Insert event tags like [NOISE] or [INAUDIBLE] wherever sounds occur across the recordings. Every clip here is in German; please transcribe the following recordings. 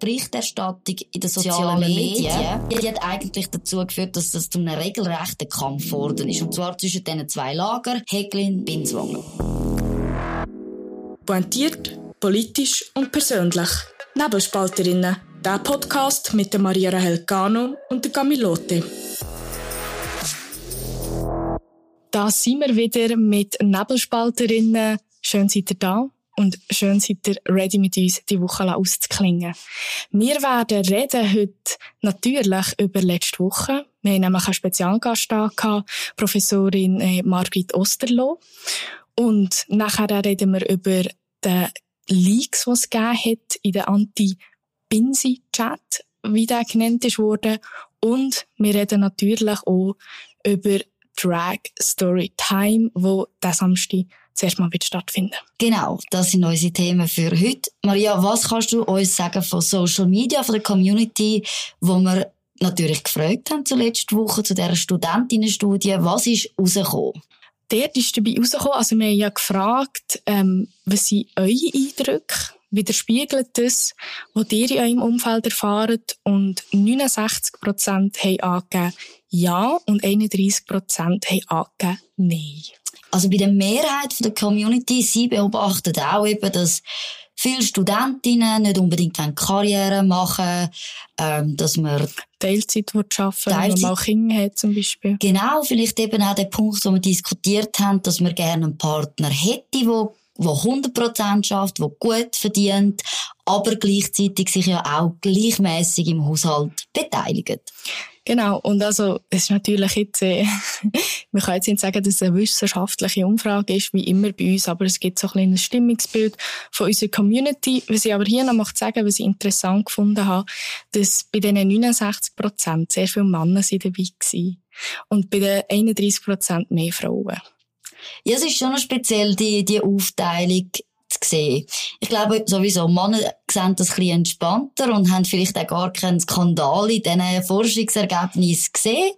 Berichterstattung in den sozialen, Medien, die hat eigentlich dazu geführt, dass das zu einem regelrechten Kampf geworden ist. Und zwar zwischen diesen zwei Lager, Heglin, Binswanger. Pointiert, politisch und persönlich. Nebelspalterinnen. Der Podcast mit der Maria Rahel Cano und der Camilote. Da sind wir wieder mit Nebelspalterinnen. Schön seid ihr da und schön seid ihr ready mit uns die Woche auszuklingen. Wir werden reden heute natürlich über letzte Woche. Wir haben nämlich einen Spezialgast da gehabt, Professorin äh, Margrit Osterloh. Und nachher reden wir über den Leaks, die es gegeben hat in der Anti-Binsi-Chat, wie der genannt worden. Und wir reden natürlich auch über Drag Story Time, wo der Samstag zuerst mal wird stattfinden. Genau, das sind unsere Themen für heute. Maria, was kannst du uns sagen von Social Media, von der Community, wo wir natürlich gefragt haben zur letzten Woche zu dieser Studentinnenstudie, was ist rausgekommen? Dort ist dabei rausgekommen, also wir haben ja gefragt, ähm, was sind eure Eindrücke? Widerspiegelt das, was ihr in eurem Umfeld erfahrt? Und 69% haben angegeben Ja und 31% haben angegeben Nein. Also bei der Mehrheit der Community, sie beobachtet auch eben, dass viele Studentinnen nicht unbedingt Karriere machen ähm, dass man Teilzeit arbeiten Teilzeit, wenn man auch Kinder hat zum Beispiel. Genau, vielleicht eben auch der Punkt, wo wir diskutiert haben, dass man gerne einen Partner hätte, der wo 100% schafft, wo gut verdient, aber gleichzeitig sich ja auch gleichmäßig im Haushalt beteiligt. Genau, und also, es ist natürlich jetzt, äh, [LAUGHS] man kann jetzt nicht sagen, dass es eine wissenschaftliche Umfrage ist, wie immer bei uns, aber es gibt so ein kleines Stimmungsbild von unserer Community. Was ich aber hier noch möchte sagen, was ich interessant gefunden habe, dass bei diesen 69 Prozent sehr viele Männer sind dabei waren. Und bei den 31 Prozent mehr Frauen. Ja, es ist schon noch speziell, die, die Aufteilung sehen. Ich glaube sowieso, Männer sehen das ein entspannter und haben vielleicht auch gar keinen Skandal in diesen Forschungsergebnissen gesehen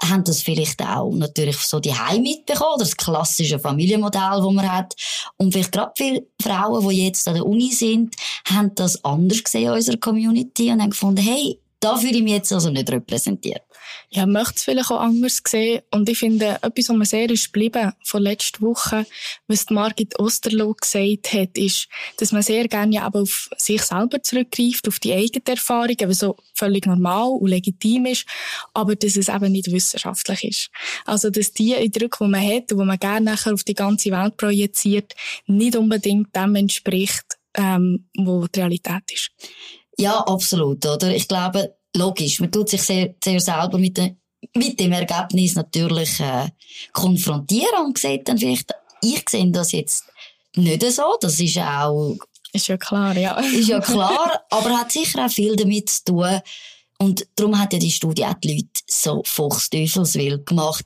haben das vielleicht auch natürlich so die Heim mitbekommen, das klassische Familienmodell, das man hat. Und vielleicht gerade viele Frauen, die jetzt an der Uni sind, haben das anders gesehen in unserer Community und haben gefunden, hey, da fühle ich mich jetzt also nicht repräsentiert ja, möchte es vielleicht auch anders sehen. Und ich finde, etwas, was mir sehr ist geblieben von letzter Woche, was die Margit Osterloh gesagt hat, ist, dass man sehr gerne ja aber auf sich selber zurückgreift, auf die eigene Erfahrung, was so völlig normal und legitim ist, aber dass es eben nicht wissenschaftlich ist. Also, dass die Eindrücke, die man hat und die man gerne nachher auf die ganze Welt projiziert, nicht unbedingt dem entspricht, ähm, wo die Realität ist. Ja, absolut, oder? Ich glaube, logisch, man tut sich sehr, sehr selber mit, de, mit dem Ergebnis natürlich äh, konfrontieren und sieht dann vielleicht, ich sehe das jetzt nicht so, das ist auch... Ist ja klar, ja. ist ja [LAUGHS] klar, aber hat sicher auch viel damit zu tun, und darum hat ja die Studie auch die Leute so fuchsteufelswild gemacht,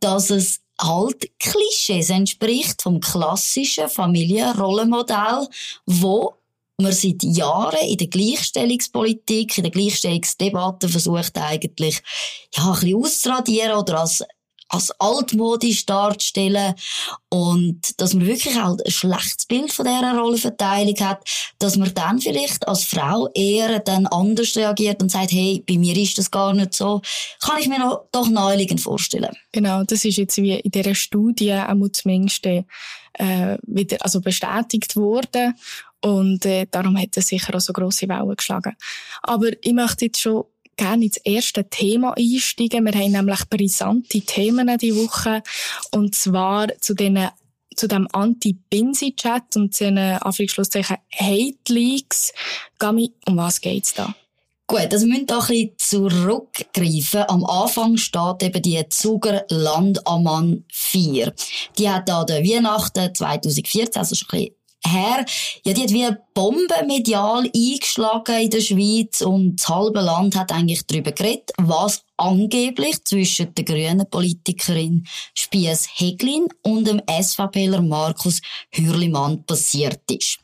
dass es halt Klischees entspricht vom klassischen Familienrollenmodell, wo man seit Jahren in der Gleichstellungspolitik, in der Gleichstellungsdebatte versucht eigentlich, ja, ein bisschen auszuradieren oder als als altmodisch darzustellen und dass man wirklich auch ein schlechtes Bild von dieser Rollenverteilung hat, dass man dann vielleicht als Frau eher dann anders reagiert und sagt, hey, bei mir ist das gar nicht so, kann ich mir noch, doch naheliegend vorstellen. Genau, das ist jetzt wie in dieser Studie auch zumindest äh, wieder also bestätigt worden und äh, darum hat es sicher auch so grosse Wellen geschlagen. Aber ich möchte jetzt schon gerne ins erste Thema einsteigen. Wir haben nämlich brisante Themen diese Woche. Und zwar zu den zu dem Anti-Binsi-Chat und zu den Anführungsschlusszeichen Hate-Leaks. Gami, um was geht's da? Gut, also wir müssen da ein bisschen zurückgreifen. Am Anfang steht eben die Zuger Landamann 4. Die hat da der Weihnachten 2014, also schon ein bisschen her, ja, die hat wie eine Bombe medial eingeschlagen in der Schweiz und das halbe Land hat eigentlich darüber geredet, was angeblich zwischen der grünen Politikerin Spies Heglin und dem SVPler Markus Hürlimann passiert ist.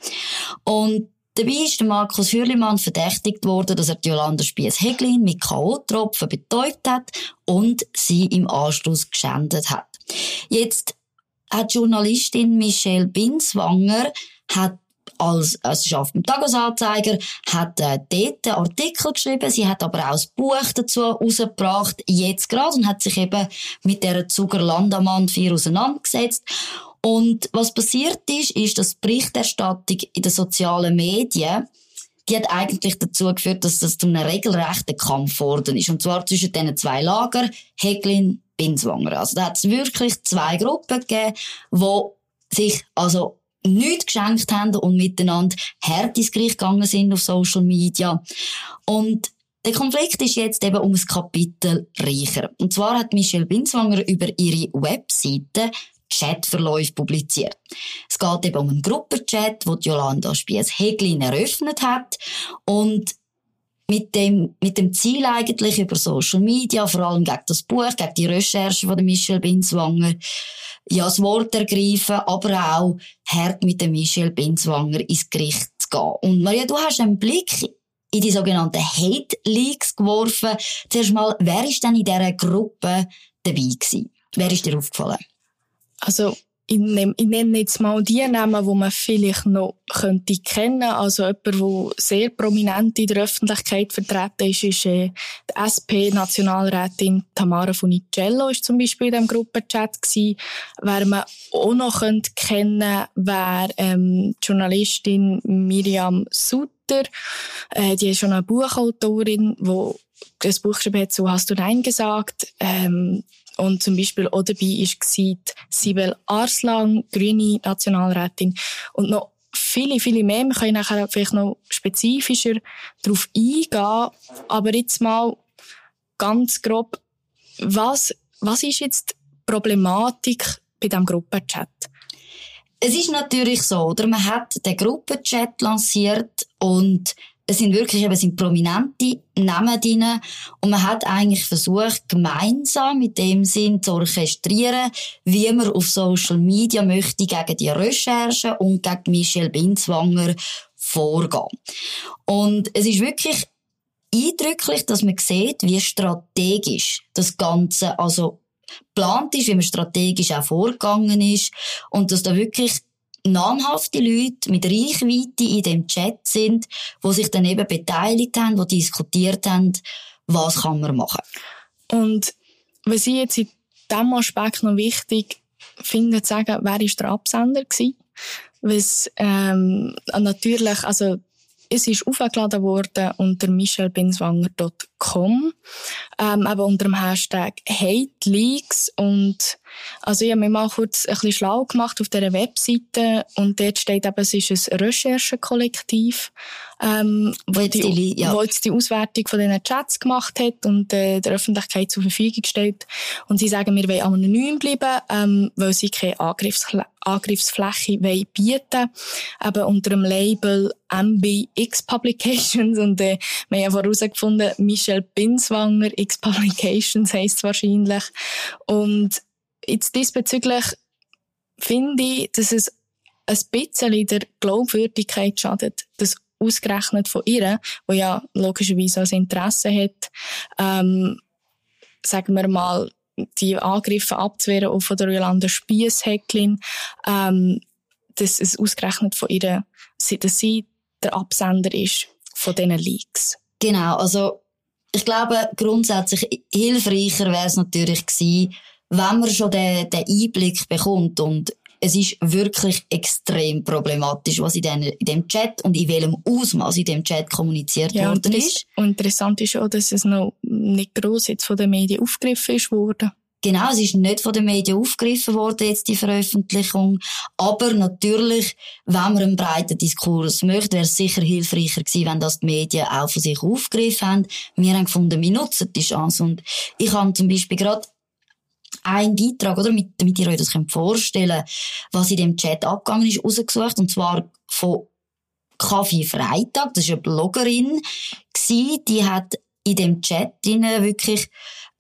Und Dabei ist Markus Hürlimann verdächtigt worden, dass er Jolanda Spies-Heglin mit K.O.-Tropfen betäubt hat und sie im Anschluss geschändet hat. Jetzt hat Journalistin Michelle Binswanger hat als, als schafft im Tagesanzeiger, hat äh, dort einen Artikel geschrieben, sie hat aber auch ein Buch dazu rausgebracht, jetzt gerade, und hat sich eben mit der Zuger-Landamann 4 auseinandergesetzt. Und was passiert ist, ist, dass die Berichterstattung in den sozialen Medien die hat eigentlich dazu geführt, dass das zu einem regelrechten Kampf geworden ist. Und zwar zwischen diesen zwei Lager, Heglin, Binswanger. Also da hat es wirklich zwei Gruppen gegeben, die sich also nichts geschenkt haben und miteinander hart ins Gericht gegangen sind auf Social Media. Und der Konflikt ist jetzt eben um ein Kapitel reicher. Und zwar hat Michelle Binswanger über ihre Webseite Chatverläufe publiziert. Es geht eben um einen Gruppenchat, wo Jolanda Spies-Heglin eröffnet hat und mit dem, mit dem Ziel eigentlich über Social Media, vor allem gegen das Buch, gegen die Recherche von Michelle Binswanger, ja, das Wort ergreifen, aber auch hart mit dem Michelle Binswanger ins Gericht zu gehen. Und Maria, du hast einen Blick in die sogenannten Hate Leaks geworfen. Zuerst mal, wer ist denn in dieser Gruppe dabei gewesen? Wer ist dir aufgefallen? Also, ich nehme, jetzt mal die Namen, die man vielleicht noch könnte kennen. Also jemand, der sehr prominent in der Öffentlichkeit vertreten ist, ist äh, die SP-Nationalrätin Tamara Funicello ist zum Beispiel in diesem Gruppenchat gewesen. Wer man auch noch könnte kennen, wäre ähm, die Journalistin Miriam Sutter. Äh, die ist schon eine Buchautorin, die das Buch geschrieben hat, so hast du Nein gesagt. Ähm, und zum Beispiel auch dabei war Sibel Arslan, grüne Nationalrätin. Und noch viele, viele mehr. Wir können nachher vielleicht noch spezifischer darauf eingehen. Aber jetzt mal ganz grob, was, was ist jetzt die Problematik bei diesem Gruppenchat? Es ist natürlich so, oder? Man hat den Gruppenchat lanciert und es sind wirklich eben, sind prominente Namen drin. Und man hat eigentlich versucht, gemeinsam mit dem Sinn zu orchestrieren, wie man auf Social Media möchte gegen die Recherche und gegen Michelle Binzwanger vorgehen. Und es ist wirklich eindrücklich, dass man sieht, wie strategisch das Ganze also geplant ist, wie man strategisch auch vorgegangen ist und dass da wirklich namhafte Leute mit Reichweite in dem Chat sind, wo sich dann eben beteiligt haben, die diskutiert haben, was kann man machen. Und was ich jetzt in diesem Aspekt noch wichtig finde, zu sagen, wer ist der Absender? Was, ähm, natürlich, also, es ist aufgeladen worden unter michelbinswanger.com, ähm, aber unter dem Hashtag Hate und also ich habe mich mal kurz ein bisschen schlau gemacht auf dieser Webseite. Und dort steht eben, es ist ein Recherchekollektiv, ähm, wo, die, die, ja. wo jetzt die Auswertung von diesen Chats gemacht hat und äh, der Öffentlichkeit zur Verfügung stellt. Und sie sagen, wir wollen anonym bleiben, ähm, weil sie keine Angriffsfl Angriffsfläche wollen bieten eben unter dem Label MBX Publications und äh, wir haben ja vorausgefunden, Michelle Binswanger X Publications heisst wahrscheinlich und Jetzt diesbezüglich finde ich, dass es ein bisschen der Glaubwürdigkeit schadet, dass ausgerechnet von ihr, wo ja logischerweise ein Interesse hat, ähm, sagen wir mal, die Angriffe abzuwehren, auch von der Jolanda Spiesshäcklin, ähm, dass es ausgerechnet von ihr, dass sie der Absender ist von diesen Leaks. Genau, also ich glaube, grundsätzlich hilfreicher wäre es natürlich gewesen, wenn man schon den, den Einblick bekommt und es ist wirklich extrem problematisch, was in, den, in dem Chat und in welchem Ausmaß in dem Chat kommuniziert ja, worden ist. Und interessant ist auch, dass es noch nicht gross jetzt von den Medien aufgegriffen ist worden. Genau, es ist nicht von den Medien aufgegriffen worden, jetzt die Veröffentlichung. Aber natürlich, wenn man einen breiten Diskurs möchte, wäre es sicher hilfreicher gewesen, wenn das die Medien auch von sich aufgegriffen haben. Wir haben gefunden, wir nutzen die Chance. Und ich habe zum Beispiel gerade ein Beitrag, oder? Mit, damit ihr euch das könnt vorstellen was in dem Chat abgegangen ist, rausgesucht. Und zwar von Kaffee Freitag. Das ist eine Bloggerin gewesen, die hat in dem Chat wirklich,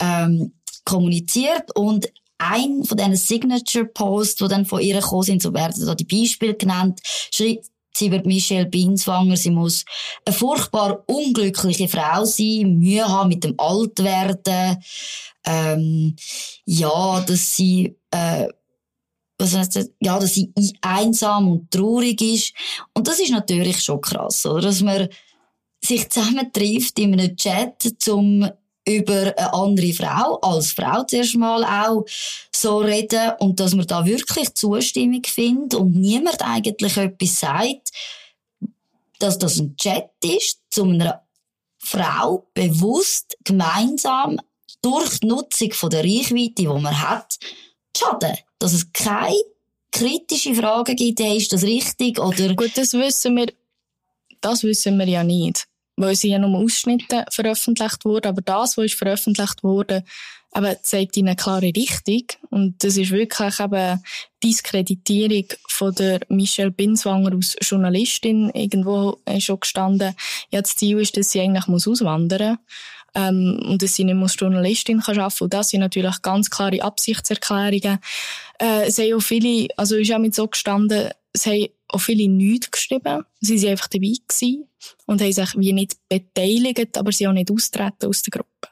ähm, kommuniziert und ein von diesen Signature-Posts, die dann von ihr gekommen sind, so werden da die Beispiele genannt, schreibt sie wird Michelle Binswanger, sie muss eine furchtbar unglückliche Frau sein, Mühe haben mit dem Altwerden, ähm, ja, dass sie äh, was heißt das? ja, dass sie einsam und traurig ist. Und das ist natürlich schon krass, oder? Dass man sich zusammentrifft in einem Chat, um über eine andere Frau, als Frau zuerst mal auch so reden und dass man da wirklich Zustimmung findet und niemand eigentlich etwas sagt, dass das ein Chat ist, zu einer Frau bewusst gemeinsam durch die Nutzung von der Reichweite, die man hat, schaden. Dass es keine kritische Fragen gibt, ist das richtig oder? Gut, das wissen wir, das wissen wir ja nicht weil sie ja nur Ausschnitte veröffentlicht wurden. Aber das, was ist veröffentlicht wurde, eben zeigt ihnen eine klare Richtung. Und das ist wirklich eben Diskreditierung von der Michelle Binswanger als Journalistin. Irgendwo ist schon gestanden, ja, das Ziel ist, dass sie eigentlich muss auswandern ähm, und dass sie nicht als Journalistin kann arbeiten Und das sind natürlich ganz klare Absichtserklärungen. Äh, es haben auch viele, also ist auch mit so gestanden, es haben auch viele nichts geschrieben. Sie waren einfach dabei gewesen und haben sich wie nicht beteiligt, aber sie auch nicht austreten aus der Gruppe.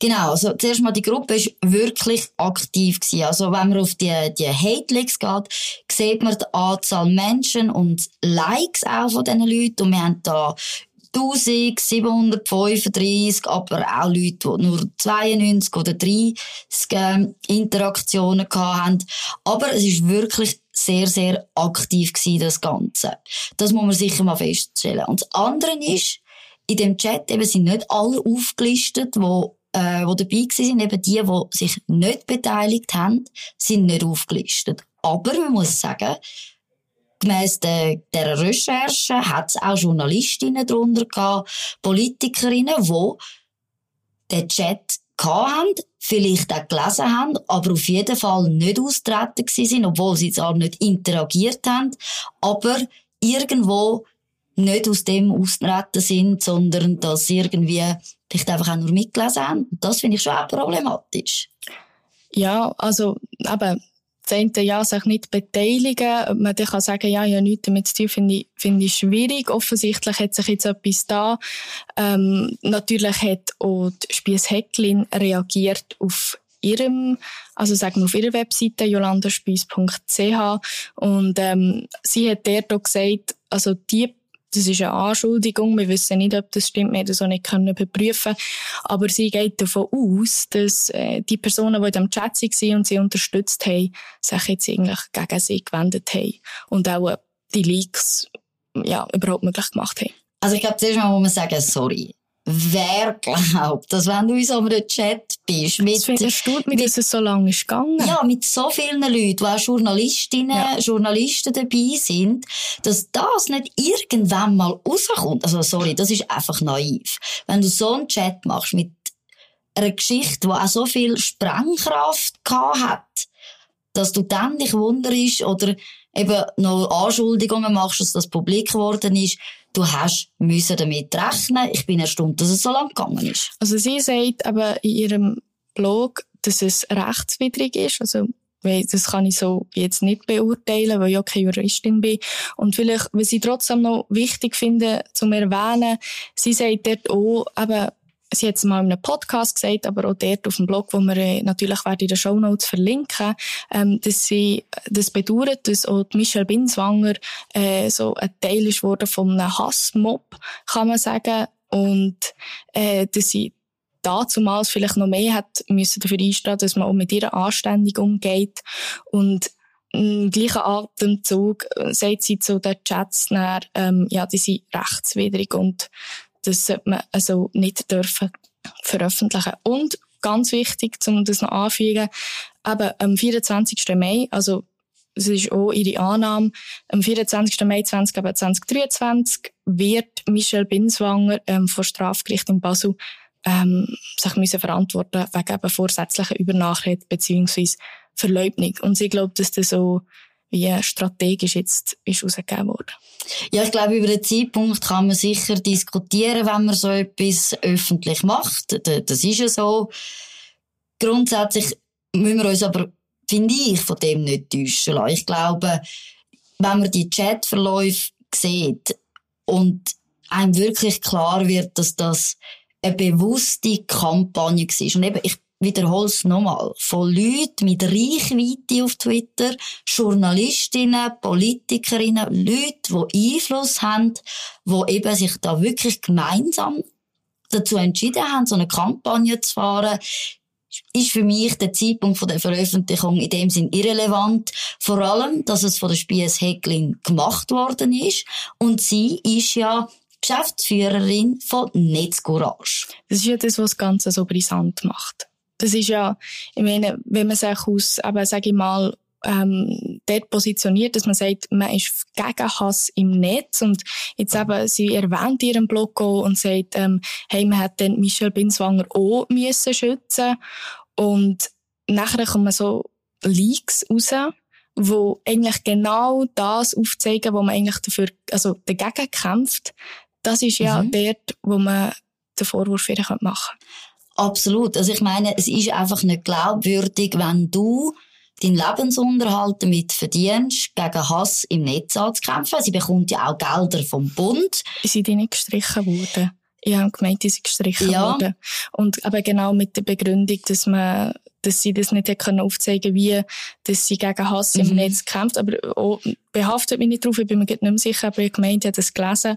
Genau, also zuerst mal die Gruppe ist wirklich aktiv gewesen. Also wenn man auf die, die Hate-Links geht, sieht man die Anzahl Menschen und Likes auch von diesen Leuten und wir haben da 1735, aber auch Leute, die nur 92 oder 30 ähm, Interaktionen hatten. Aber es ist wirklich sehr, sehr aktiv gewesen, das Ganze. Das muss man sicher mal feststellen. Und das andere ist, in dem Chat eben sind nicht alle aufgelistet, die äh, wo dabei sind, eben die, die sich nicht beteiligt haben, sind nicht aufgelistet. Aber man muss sagen, gemäss der, der Recherche hat es auch Journalistinnen darunter gehabt, Politikerinnen, die den Chat haben, vielleicht auch gelesen haben, aber auf jeden Fall nicht austreten sind, obwohl sie zwar nicht interagiert haben, aber irgendwo nicht aus dem austreten sind, sondern dass irgendwie vielleicht einfach auch nur mitgelesen haben. Das finde ich schon auch problematisch. Ja, also eben, das ja, sich nicht beteiligen, ob man dann kann sagen, ja, ja, nichts damit zu tun, finde ich, finde ich schwierig. Offensichtlich hat sich jetzt etwas da. Ähm, natürlich hat auch die Spiess Hecklin reagiert auf ihrem, also sagen wir auf ihrer Webseite jolandaspiess.ch und ähm, sie hat dort auch gesagt, also die das ist eine Anschuldigung. Wir wissen nicht, ob das stimmt. Wir das auch nicht können überprüfen. Aber sie geht davon aus, dass äh, die Personen, die in dem Chat waren und sie unterstützt haben, sich jetzt eigentlich gegen sie gewendet haben. Und auch äh, die Leaks ja, überhaupt möglich gemacht haben. Also ich glaube, zuerst mal muss man sagen, sorry. Wer glaubt, dass wenn du in so einem Chat bist, mit, das erstaunt mich, dass es so lange ist gegangen. Ja, mit so vielen Leuten, wo auch Journalistinnen, ja. Journalisten dabei sind, dass das nicht irgendwann mal rauskommt. Also, sorry, das ist einfach naiv. Wenn du so einen Chat machst mit einer Geschichte, die auch so viel Sprengkraft hat, dass du dann dich wunderst oder eben noch Anschuldigungen machst, dass das publik geworden ist, du hast müssen damit rechnen. Ich bin erstaunt, dass es so lang gegangen ist. Also sie sagt aber in ihrem Blog, dass es rechtswidrig ist. Also das kann ich so jetzt nicht beurteilen, weil ich auch keine Juristin bin. Und vielleicht, was ich trotzdem noch wichtig finde, zu erwähnen, sie sagt dort auch, eben, sie hat es mal in einem Podcast gesagt, aber auch dort auf dem Blog, wo wir äh, natürlich werden in den Show Notes verlinken, ähm, dass sie das bedauert, dass auch Michelle Binswanger äh, so ein Teil ist worden von einem Hassmob, kann man sagen, und äh, dass sie dazumals vielleicht noch mehr hat müssen dafür einstehen, dass man auch mit ihrer anständig umgeht. Und im gleichen Atemzug äh, sagt sie zu den Chats dann, ähm, ja, die sind rechtswidrig und das sollte man also nicht dürfen veröffentlichen. Und ganz wichtig, um das noch anzufügen, eben am 24. Mai, also das ist auch ihre Annahme, am 24. Mai 2023 wird Michelle Binswanger ähm, vor Strafgericht in Basel ähm, sich müssen verantworten wegen eben vorsätzlicher Übernachricht bzw. Verleugnung. Und sie glaubt, dass das so wie strategisch jetzt ist rausgegeben worden. Ja, ich glaube, über den Zeitpunkt kann man sicher diskutieren, wenn man so etwas öffentlich macht. Das ist ja so. Grundsätzlich müssen wir uns aber, finde ich, von dem nicht täuschen lassen. Ich glaube, wenn man die Chatverläufe sieht und einem wirklich klar wird, dass das eine bewusste Kampagne war. Und eben, ich wiederhole es nochmal, von Leuten mit Reichweite auf Twitter, Journalistinnen, Politikerinnen, Leute, die Einfluss haben, die eben sich da wirklich gemeinsam dazu entschieden haben, so eine Kampagne zu fahren, ist für mich der Zeitpunkt der Veröffentlichung in dem Sinn irrelevant. Vor allem, dass es von der Spies Hecklin gemacht worden ist. Und sie ist ja Geschäftsführerin von Netzcourage. Das ist ja das, was das Ganze so brisant macht. Das ist ja, ich meine, wenn man sich aus, aber sage ich mal, ähm, dort positioniert, dass man sagt, man ist gegen Hass im Netz und jetzt eben, sie erwähnt ihren Blog auch und sagt, ähm, hey, man hat dann Michelle Binswanger auch müssen schützen und nachher kommen so Leaks raus, wo eigentlich genau das aufzeigen, wo man eigentlich dafür, also dagegen kämpft. Das ist ja mhm. dort, wo man den Vorwurf wieder machen kann. Absolut. Also ich meine, es ist einfach nicht glaubwürdig, wenn du deinen Lebensunterhalt damit verdienst, gegen Hass im Netz anzukämpfen. Sie bekommt ja auch Gelder vom Bund. Sind die nicht gestrichen worden? Ich habe gemeint, die sind gestrichen ja. worden. Und aber genau mit der Begründung, dass man, dass sie das nicht können aufzeigen wie, dass sie gegen Hass mhm. im Netz kämpft. Aber auch, behaftet mich nicht drauf, ich bin mir nicht mehr sicher, aber ich gemeint, ich habe das gelesen.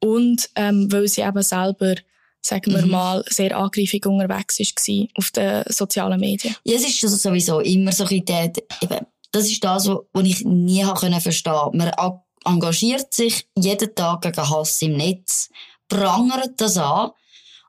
Und, ähm, weil sie eben selber sagen wir mhm. mal, sehr angreifig unterwegs war auf den sozialen Medien. Ja, es ist sowieso immer so ein bisschen, eben, das ist das, was ich nie verstehen konnte. Man engagiert sich jeden Tag gegen Hass im Netz, prangert das an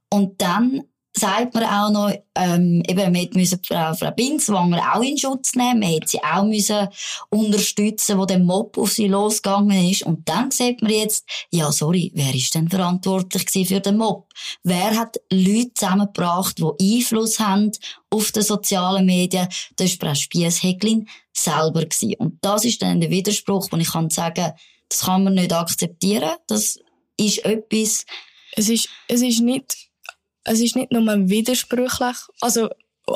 und dann sagt man auch noch, ähm, eben, wir müssen Frau, Frau Binswanger auch in Schutz nehmen, wir hätten sie auch müssen unterstützen, wo der Mob auf sie losgegangen ist. Und dann sieht man jetzt, ja, sorry, wer ist denn verantwortlich für den Mob? Wer hat Leute zusammengebracht, die Einfluss haben auf die sozialen Medien? Das war Frau Spiess-Hecklin selber gewesen. Und das ist dann der Widerspruch, wo ich kann sagen, das kann man nicht akzeptieren. Das ist etwas, es ist, es ist nicht es ist nicht nur widersprüchlich, also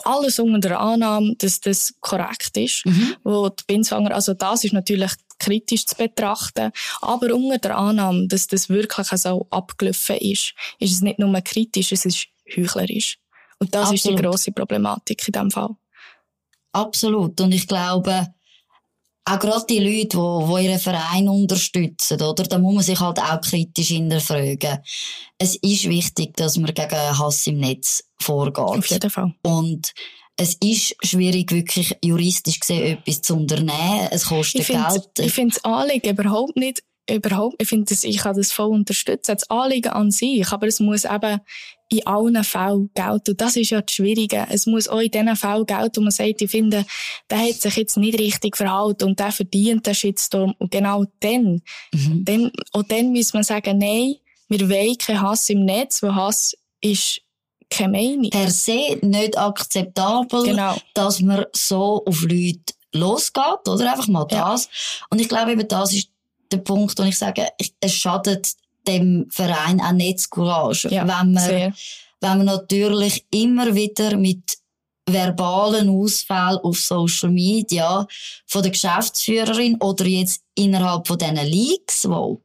alles unter der Annahme, dass das korrekt ist, mhm. wo die Binswanger, also das ist natürlich kritisch zu betrachten, aber unter der Annahme, dass das wirklich so abgelaufen ist, ist es nicht nur kritisch, es ist heuchlerisch. Und das Absolut. ist die grosse Problematik in diesem Fall. Absolut. Und ich glaube, auch gerade die Leute, die, die ihren Verein unterstützen, oder? Da muss man sich halt auch kritisch hinterfragen. Es ist wichtig, dass man gegen Hass im Netz vorgeht. Auf jeden Fall. Und es ist schwierig, wirklich juristisch gesehen etwas zu unternehmen. Es kostet ich Geld. Ich finde das Anliegen überhaupt nicht überhaupt, ich finde ich kann das voll unterstützen. Das Anliegen an sich, aber es muss eben in allen Fällen gelten. Und das ist ja das Schwierige. Es muss auch in diesen Fällen gelten, wo man sagt, ich finde, der hat sich jetzt nicht richtig verhalten und der verdient den Shitstorm. Und genau dann, mhm. dann, und dann muss man sagen, nein, wir wollen keinen Hass im Netz, weil Hass ist keine Meinung. Per se nicht akzeptabel, genau. dass man so auf Leute losgeht, oder? Einfach mal das. Ja. Und ich glaube eben, das ist der Punkt, wo ich sage, es schadet dem Verein auch nicht zu Courage. Ja, wenn man, sehr. wenn man natürlich immer wieder mit verbalen Ausfällen auf Social Media von der Geschäftsführerin oder jetzt innerhalb von diesen Leaks, wo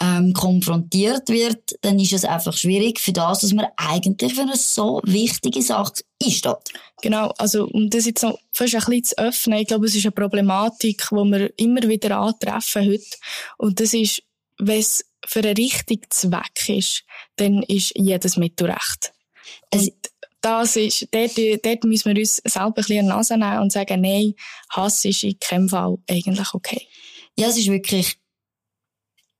ähm, konfrontiert wird, dann ist es einfach schwierig für das, dass man eigentlich für eine so wichtige Sache einsteht. Genau, also um das jetzt noch fast ein bisschen zu öffnen, ich glaube, es ist eine Problematik, die wir immer wieder antreffen heute. Und das ist, wenn es für einen richtigen Zweck ist, dann ist jedes Mittel recht. Und das ist, dort, dort müssen wir uns selber ein bisschen an die Nase nehmen und sagen, nein, Hass ist in keinem Fall eigentlich okay. Ja, es ist wirklich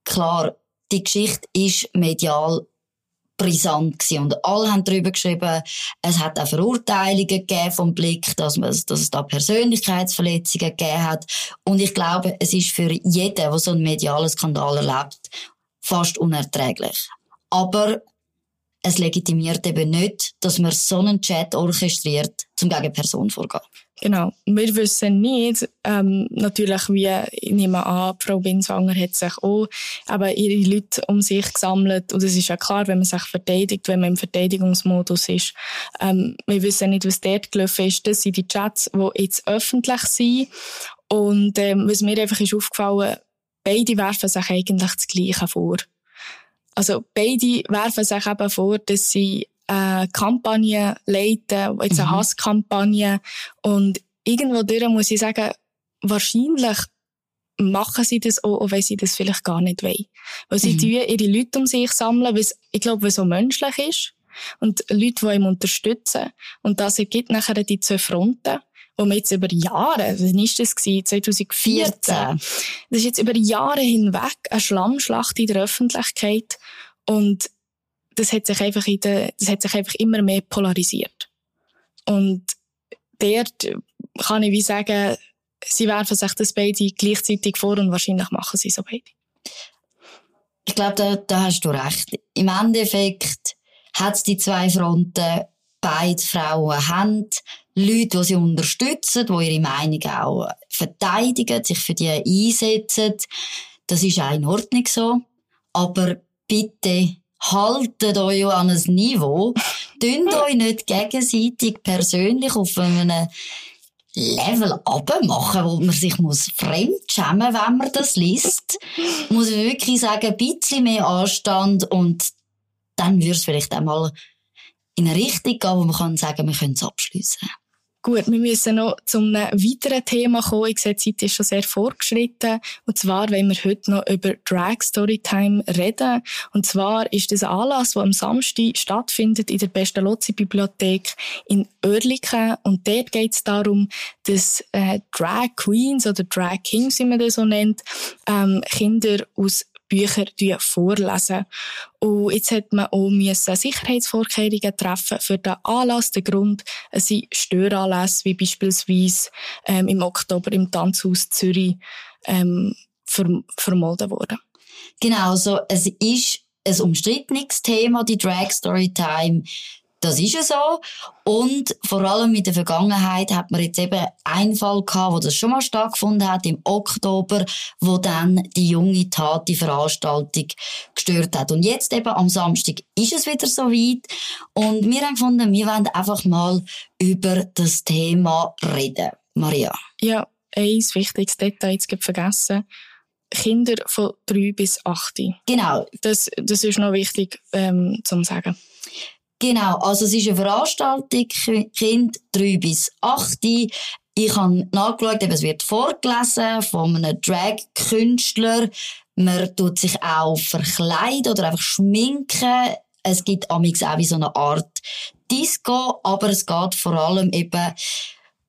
klar, die Geschichte ist medial brisant gewesen. Und alle haben darüber geschrieben, es hat auch Verurteilungen gegeben vom Blick, dass, man, dass es da Persönlichkeitsverletzungen gegeben hat. Und ich glaube, es ist für jeden, der so einen medialen Skandal erlebt, fast unerträglich. Aber es legitimiert eben nicht, dass man so einen Chat orchestriert, zum gegen Person vorgehen. Genau. Wir wissen nicht, ähm, natürlich, wie, ich nehme an, Frau Binswanger hat sich auch eben ihre Leute um sich gesammelt. Und es ist ja klar, wenn man sich verteidigt, wenn man im Verteidigungsmodus ist. Ähm, wir wissen nicht, was dort gelaufen ist. Das sind die Chats, die jetzt öffentlich sind. Und, ähm, was mir einfach ist aufgefallen, beide werfen sich eigentlich das Gleiche vor. Also beide werfen sich eben vor, dass sie äh, eine Kampagne leiten, jetzt eine mhm. Hasskampagne. Und irgendwo durch muss ich sagen, wahrscheinlich machen sie das auch, auch wenn sie das vielleicht gar nicht wollen. Weil sie mhm. ihre Leute um sich sammeln, weil ich glaube, was so menschlich ist. Und Leute, die ihm unterstützen. Und das ergibt nachher die zwei Fronten wo man jetzt über Jahre, wann ist das gewesen? 2014. Das ist jetzt über Jahre hinweg eine Schlammschlacht in der Öffentlichkeit und das hat sich einfach in der, das hat sich einfach immer mehr polarisiert. Und dort kann ich wie sagen, sie werfen sich das beide gleichzeitig vor und wahrscheinlich machen sie so beide. Ich glaube, da, da hast du recht. Im Endeffekt hat es die zwei Fronten. Beide Frauen haben Leute, die sie unterstützen, die ihre Meinung auch verteidigen, sich für die einsetzen. Das ist auch in Ordnung so. Aber bitte haltet euch an ein Niveau. [LAUGHS] Tönt euch nicht gegenseitig persönlich auf einem Level abmachen, wo man sich muss fremdschämen, wenn man das liest. muss ich wirklich sagen, ein bisschen mehr Anstand und dann würde es vielleicht einmal in eine Richtung gehen, wo man kann sagen, wir können es abschliessen. Gut, wir müssen noch zu einem weiteren Thema kommen. Ich sehe, die Zeit ist schon sehr fortgeschritten. Und zwar wollen wir heute noch über Drag Storytime reden. Und zwar ist das ein Anlass, der am Samstag stattfindet in der Pestalozzi-Bibliothek in Oerlikon. Und dort geht es darum, dass äh, Drag Queens oder Drag Kings, wie man das so nennt, ähm, Kinder aus Bücher vorlesen. Und jetzt hat man auch müssen Sicherheitsvorkehrungen treffen für den Anlass. Der Grund sind Störanlässe, wie beispielsweise ähm, im Oktober im Tanzhaus Zürich ähm, vermolden worden. Genau, so es ist ein umstrittenes Thema, die Drag Storytime. Das ist ja so. Und vor allem in der Vergangenheit hat man jetzt eben einen Fall gehabt, wo das schon mal stattgefunden hat, im Oktober, wo dann die junge Tat die Veranstaltung gestört hat. Und jetzt eben am Samstag ist es wieder so weit. Und wir haben gefunden, wir wollen einfach mal über das Thema reden. Maria. Ja, ein wichtiges Detail jetzt vergessen. Kinder von drei bis acht. Genau. Das, das ist noch wichtig ähm, zu sagen. Genau, also es ist eine Veranstaltung, Kind 3 bis 8. Ich habe nachgeschaut, es wird vorgelesen von einem Drag-Künstler. Man tut sich auch verkleiden oder einfach schminken. Es gibt amix auch wie so eine Art Disco, aber es geht vor allem eben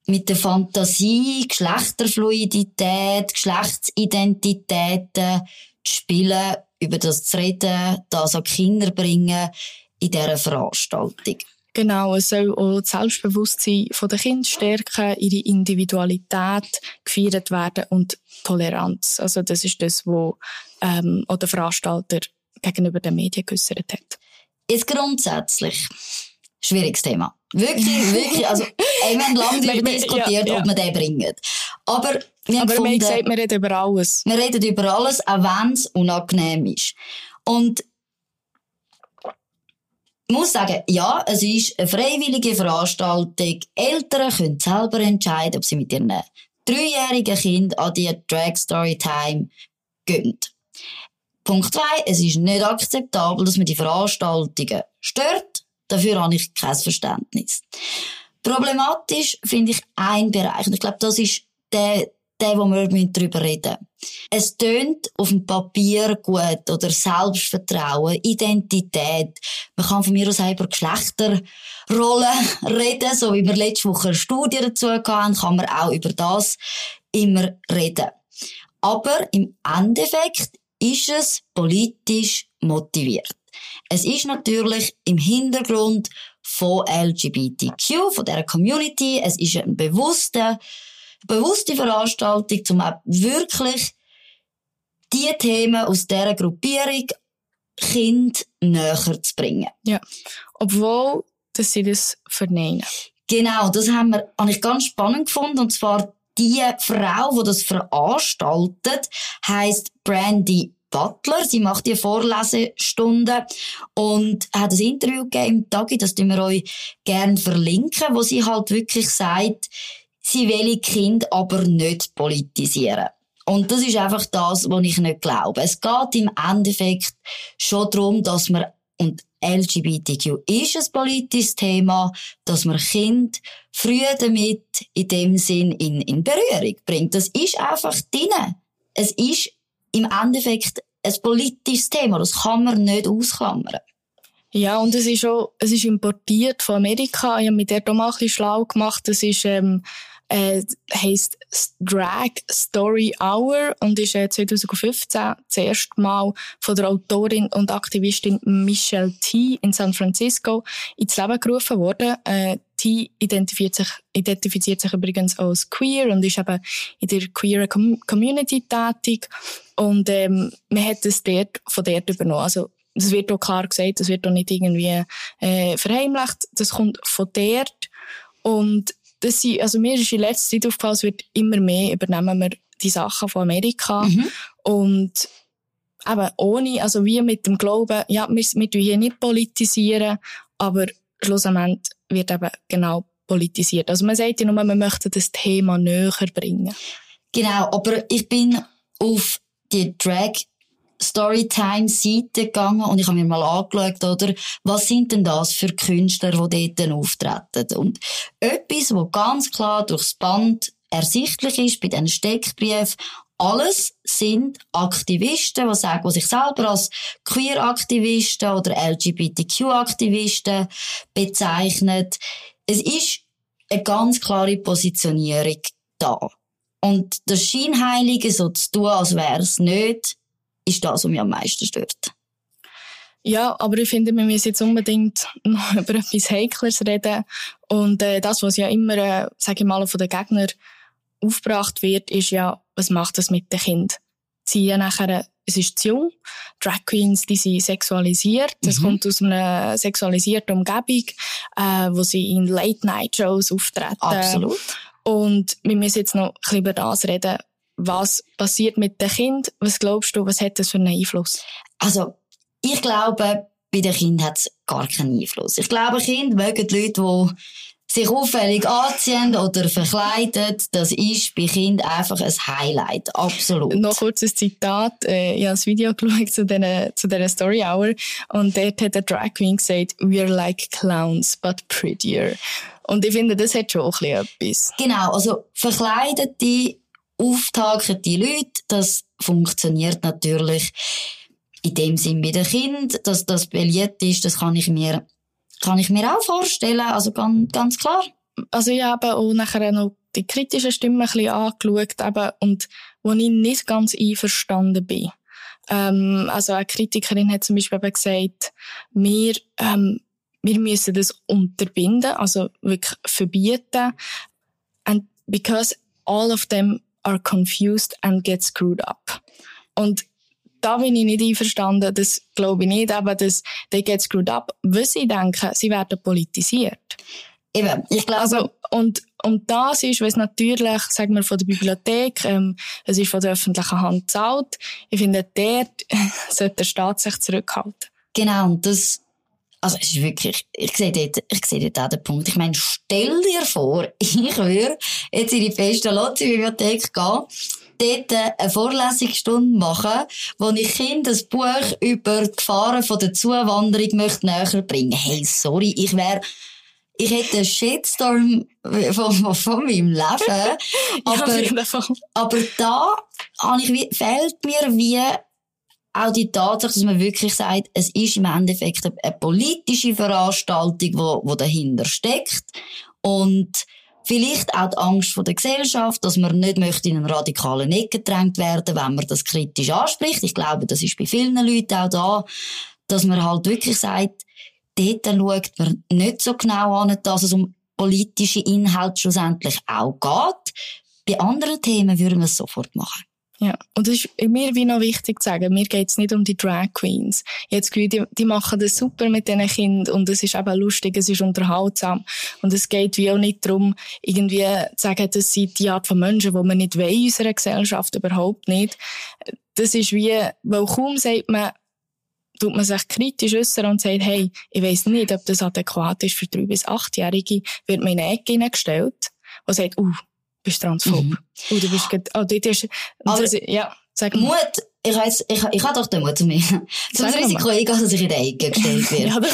mit der Fantasie, Geschlechterfluidität, Geschlechtsidentitäten zu spielen, über das zu reden, das an Kinder bringen, in dieser Veranstaltung. Genau, es soll auch das Selbstbewusstsein der Kinder stärken, ihre Individualität gefeiert werden und Toleranz. Also das ist das, was ähm, auch der Veranstalter gegenüber den Medien geäußert hat. Jetzt grundsätzlich schwieriges Thema. Wirklich, [LAUGHS] wirklich. Also, wir haben lange darüber diskutiert, ja, ja. ob wir den bringen. Aber wir haben Aber gefunden, gesagt, wir reden über alles. Wir reden über alles, auch wenn es unangenehm ist. Und ich muss sagen, ja, es ist eine freiwillige Veranstaltung. Eltern können selber entscheiden, ob sie mit ihren dreijährigen Kind an die Drag Story Time gehen. Punkt zwei: Es ist nicht akzeptabel, dass man die Veranstaltungen stört. Dafür habe ich kein Verständnis. Problematisch finde ich ein Bereich. Und ich glaube, das ist der, der, wo wir darüber reden. Es tönt auf dem Papier gut oder Selbstvertrauen, Identität. Man kann von mir aus auch über Geschlechterrollen [LAUGHS] reden, so wie wir letzte Woche eine Studie dazu hatten, kann man auch über das immer reden. Aber im Endeffekt ist es politisch motiviert. Es ist natürlich im Hintergrund von LGBTQ, von der Community. Es ist ein bewusster bewusste Veranstaltung, um auch wirklich die Themen aus dieser Gruppierung Kind näher zu bringen. Ja. Obwohl, dass sie das verneinen. Genau, das haben wir, habe ich ganz spannend gefunden, und zwar die Frau, die das veranstaltet, heißt Brandy Butler. Sie macht die Vorlesestunde und hat ein Interview gegeben im Tagi, das tun wir euch gerne verlinken, wo sie halt wirklich sagt, sie will Kind aber nicht politisieren. Und das ist einfach das, was ich nicht glaube. Es geht im Endeffekt schon darum, dass man und LGBTQ ist ein politisches Thema, dass man Kind früh damit in dem Sinn in, in Berührung bringt. Das ist einfach drin. Es ist im Endeffekt ein politisches Thema. Das kann man nicht ausklammern. Ja, und es ist auch, es ist importiert von Amerika. Ich habe mit der auch mal ein bisschen schlau gemacht. Das ist, ähm, äh, heisst Drag Story Hour und ist äh, 2015 das erste Mal von der Autorin und Aktivistin Michelle T. in San Francisco ins Leben gerufen worden. Äh, T identifiziert sich, identifiziert sich übrigens als queer und ist eben in der queer Community tätig. Und ähm, man hat es dort, von dort übernommen. Also, das wird auch klar gesagt, das wird auch nicht irgendwie äh, verheimlicht. Das kommt von dort. Und das sind, also mir ist in letzter Zeit aufgefallen, es wird immer mehr übernehmen wir die Sachen von Amerika. Mhm. Und eben ohne, also wie mit dem Glauben, ja, wir, wir tun hier nicht politisieren, aber schlussendlich wird eben genau politisiert. Also man sagt ja nur, man möchte das Thema näher bringen. Genau, aber ich bin auf die Drag Storytime-Seite gegangen und ich habe mir mal angeschaut, oder, was sind denn das für Künstler, die dort auftreten? Und etwas, was ganz klar durchs Band ersichtlich ist bei diesen Steckbriefen, alles sind Aktivisten, die sagen, die sich selber als Queer-Aktivisten oder LGBTQ-Aktivisten bezeichnen. Es ist eine ganz klare Positionierung da. Und das Scheinheilige so zu tun, als wäre es nicht, ist das, was mich am meisten stört. Ja, aber ich finde, wir müssen jetzt unbedingt [LAUGHS] noch über etwas Heikles reden. Und äh, das, was ja immer, äh, sage ich mal, von den Gegnern aufgebracht wird, ist ja, was macht das mit dem Kind? Sie ja nachher, es ist zu jung. Drag Queens, die sind sexualisiert. Das mhm. kommt aus einer sexualisierten Umgebung, äh, wo sie in Late-Night-Shows auftreten. Absolut. Und wir müssen jetzt noch ein bisschen über das reden was passiert mit dem Kind? Was glaubst du, was hat das für einen Einfluss? Also, ich glaube, bei den Kindern hat es gar keinen Einfluss. Ich glaube, Kinder mögen die Leute, die sich auffällig anziehen oder verkleiden, das ist bei Kindern einfach ein Highlight. Absolut. Noch kurz ein Zitat. Äh, ich habe ein Video [LAUGHS] geschaut zu dieser, zu dieser Story Hour und dort hat der Drag Queen gesagt, we are like clowns, but prettier. Und ich finde, das hat schon auch ein bisschen etwas. Genau, also verkleidete auftakende Leute, das funktioniert natürlich in dem Sinn bei den Kindern, dass das beliebt ist, das kann ich mir, kann ich mir auch vorstellen, also ganz, ganz klar. Also ich habe auch nachher noch die kritischen Stimmen ein bisschen angeschaut, eben, und wo ich nicht ganz einverstanden bin. Ähm, also eine Kritikerin hat zum Beispiel eben gesagt, wir, ähm, wir müssen das unterbinden, also wirklich verbieten. And because all of them are confused and get screwed up. Und da bin ich nicht einverstanden, das glaube ich nicht, aber das, they get screwed up, weil sie denken, sie werden politisiert. Eben, ich glaube. Also, und, und das ist, weil es natürlich, sagen wir, von der Bibliothek, ähm, es ist von der öffentlichen Hand gezahlt. Ich finde, dort [LAUGHS] sollte der Staat sich zurückhalten. Genau, und das, also es ist wirklich, ich sehe dort, ich sehe dort auch den Punkt. Ich meine, stell dir vor, [LAUGHS] ich würde jetzt in die Pestalozzi-Bibliothek gehen, dort eine Vorlesungsstunde machen, wo ich Kindern das Buch über die Gefahren von der Zuwanderung möchte näher bringen. Hey, sorry, ich wäre ich hätte einen Shitstorm von, von meinem Leben. [LAUGHS] aber, aber da ich, fehlt mir wie auch die Tatsache, dass man wirklich sagt, es ist im Endeffekt eine politische Veranstaltung, wo, wo dahinter steckt. Und vielleicht auch die Angst vor der Gesellschaft, dass man nicht möchte in einen radikalen Ecke gedrängt werden, wenn man das kritisch anspricht. Ich glaube, das ist bei vielen Leuten auch da, dass man halt wirklich sagt, dort schaut man nicht so genau an, dass es um politische Inhalte schlussendlich auch geht. Bei anderen Themen würden wir es sofort machen. Ja, und es ist mir wie noch wichtig zu sagen, mir geht's nicht um die Drag Queens. Jetzt die, die machen das super mit diesen Kindern und es ist eben lustig, es ist unterhaltsam. Und es geht wie auch nicht darum, irgendwie zu sagen, das sind die Art von Menschen, die man nicht will in unserer Gesellschaft, überhaupt nicht. Das ist wie, weil kaum sagt man, tut man sich kritisch äußern und sagt, hey, ich weiss nicht, ob das adäquat ist für drei bis achtjährige, wird man in eine Ecke hineingestellt und sagt, uh, bist transphob. Mhm. Du bist, oh, dort ist, aber, ja. Sag mal. Mut, ich weiss, ich, ich habe doch den Mut zu mir. Zum. Risiko eingehen, dass ich in der Ecke gestellt [LAUGHS] werde.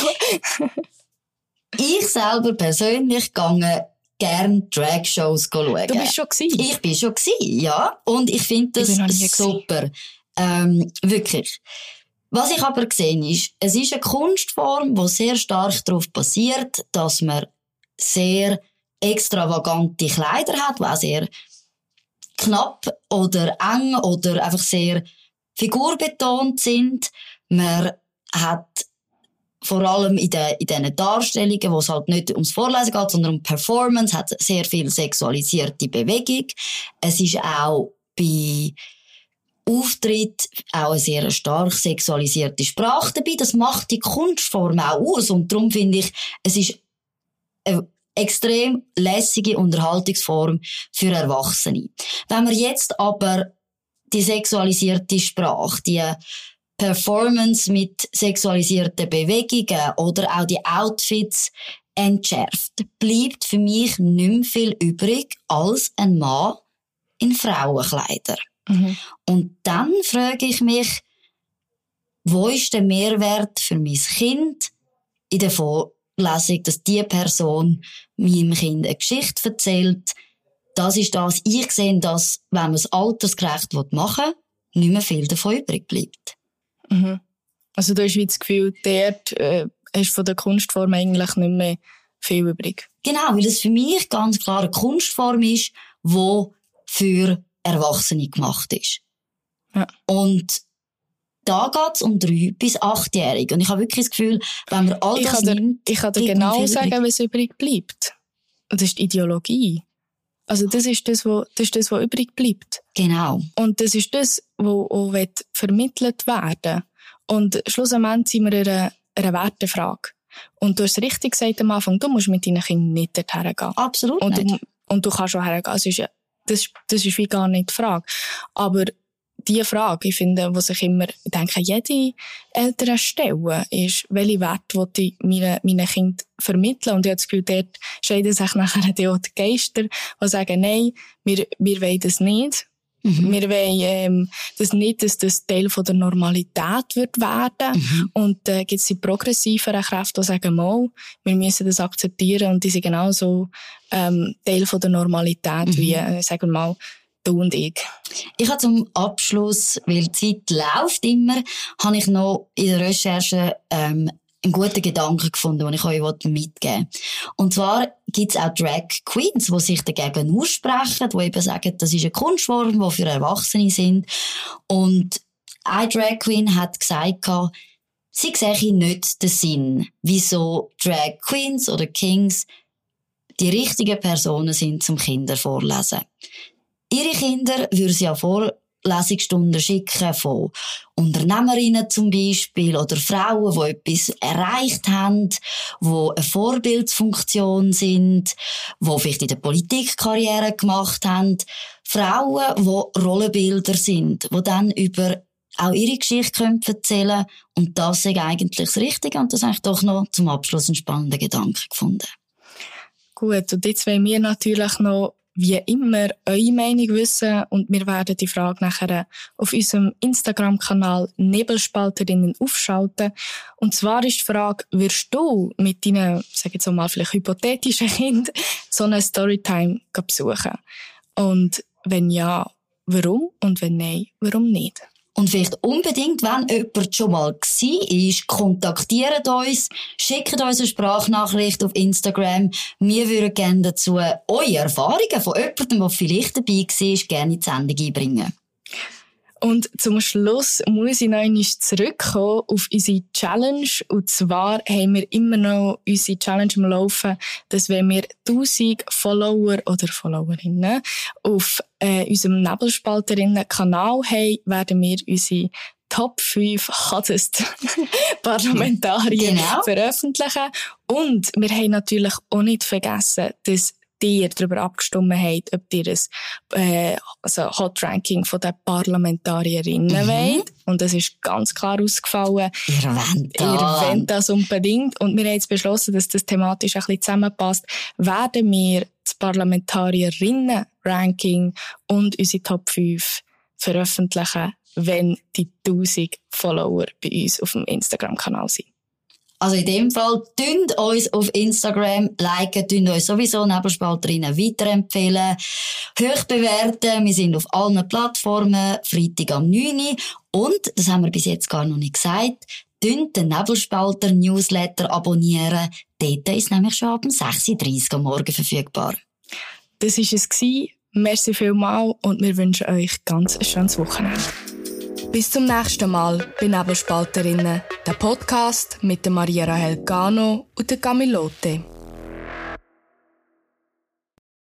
Ich selber persönlich gehe gern Drag-Shows schauen. Du bist schon gewesen. Ich bin schon gewesen, ja. Und ich finde Ich das nie super. Ähm, wirklich. Was ich aber gesehen ist, es ist eine Kunstform, die sehr stark darauf basiert, dass man sehr extravagante Kleider hat, die auch sehr knapp oder eng oder einfach sehr figurbetont sind. Man hat vor allem in, den, in diesen Darstellungen, wo es halt nicht ums Vorlesen geht, sondern um Performance, hat sehr viel sexualisierte Bewegung. Es ist auch bei Auftritt auch eine sehr stark sexualisierte Sprache dabei. Das macht die Kunstform auch aus. Und darum finde ich, es ist eine extrem lässige Unterhaltungsform für Erwachsene. Wenn man jetzt aber die sexualisierte Sprache, die Performance mit sexualisierten Bewegungen oder auch die Outfits entschärft, bleibt für mich nicht mehr viel übrig als ein Mann in Frauenkleider. Mhm. Und dann frage ich mich, wo ist der Mehrwert für mein Kind in der Vorlesung, dass die Person meinem Kind eine Geschichte erzählt? Das ist das. Ich sehe, dass, wenn man es altersgerecht machen will, nicht mehr viel davon übrig bleibt. Mhm. Also du hast wie das Gefühl, dort äh, hast von der Kunstform eigentlich nicht mehr viel übrig. Genau, weil es für mich ganz klar eine Kunstform ist, die für Erwachsene gemacht ist. Ja. Und da geht's um drei bis achtjährige. Und ich habe wirklich das Gefühl, wenn man all Ich das kann dir, nimmt, ich kann dir genau sagen, was übrig bleibt. Und das ist die Ideologie. Also das ist das, was, das ist das, was übrig bleibt. Genau. Und das ist das, was vermittelt werden Und schlussendlich sind wir in einer, einer Wertefrage. Und du hast richtig gesagt am Anfang, du musst mit deinen Kindern nicht dorthin gehen. Absolut Und nicht. du, und du kannst schon hergehen. Das ist, das, das ist wie gar nicht die Frage. Aber die Frage, ich finde, die sich immer, ich denke, jede Eltern stellen, ist, welche Werte will ich meinen, meinen Kindern vermitteln? Und ich habe das Gefühl, dort scheiden sich nachher die auch die Geister, die sagen, nein, wir, wir wollen das nicht. Mhm. Wir wollen ähm, das nicht, dass das Teil von der Normalität wird werden. Mhm. Und äh, gibt es die progressiveren Kräfte, die sagen, mal, wir müssen das akzeptieren und die sind genauso ähm, Teil von der Normalität Mhm. wie, äh, sagen wir mal, du und ich. Ich habe zum Abschluss, weil die Zeit läuft immer, habe ich noch in der Recherche ähm, einen guten Gedanken gefunden, den ich euch mitgeben will. Und zwar gibt es auch Drag Queens, die sich dagegen aussprechen, die eben sagen, das ist eine Kunstform, die für Erwachsene sind. Und eine Drag Queen hat gesagt, sie sehe nicht den Sinn, wieso Drag Queens oder Kings die richtigen Personen sind zum Kinder vorlesen. Ihre Kinder würde sie an Vorlesungsstunden schicken von Unternehmerinnen zum Beispiel oder Frauen, die etwas erreicht haben, die eine Vorbildsfunktion sind, die vielleicht in der Politik Karriere gemacht haben. Frauen, die Rollenbilder sind, die dann über auch ihre Geschichte können erzählen und das ist eigentlich das Richtige und das habe ich doch noch zum Abschluss einen spannenden Gedanken gefunden. Gut, und jetzt wollen wir natürlich noch wie immer eure Meinung wissen und wir werden die Frage nachher auf unserem Instagram-Kanal Nebelspalterinnen aufschalten. Und zwar ist die Frage, wirst du mit deinen, sag jetzt mal vielleicht hypothetischen Kind so eine Storytime besuchen? Und wenn ja, warum? Und wenn nein, warum nicht? Und vielleicht unbedingt, wenn jemand schon mal war, kontaktiert uns, schickt uns eine Sprachnachricht auf Instagram. Wir würden gerne dazu eure Erfahrungen von jemandem, der vielleicht dabei war, gerne in die Sendung einbringen. Und zum Schluss muss ich noch einmal zurückkommen auf unsere Challenge. Und zwar haben wir immer noch unsere Challenge am Laufen, dass wenn wir 1000 Follower oder Followerinnen auf äh, unserem Nebelspalterinnen-Kanal haben, werden wir unsere Top 5 hottest [LAUGHS] Parlamentarier Genau. veröffentlichen. Und wir haben natürlich auch nicht vergessen, dass ihr darüber abgestimmt habt, ob ihr ein äh, also Hot Ranking von den Parlamentarierinnen Mhm. wollt. Und das ist ganz klar ausgefallen. Ihr wollt Ihr wollt das unbedingt. Und wir haben jetzt beschlossen, dass das thematisch ein bisschen zusammenpasst. Werden wir das Parlamentarierinnen-Ranking und unsere Top 5 veröffentlichen wenn die 1000 Follower bei uns auf dem Instagram-Kanal sind. Also in dem Fall, tünd uns auf Instagram liken, tünd uns sowieso Nebelspalterinnen weiterempfehlen, hoch bewerten. Wir sind auf allen Plattformen, Freitag am 9. Und, das haben wir bis jetzt gar noch nicht gesagt, tünd den Nebelspalter Newsletter abonnieren. Dort ist nämlich schon ab 6.30 Uhr am Morgen verfügbar. Das war es. Merci vielmals und wir wünschen euch ganz ein schönes Wochenende. Bis zum nächsten Mal bei Nebelspalterinnen, der Podcast mit Maria Rahel Gano und der Camilote.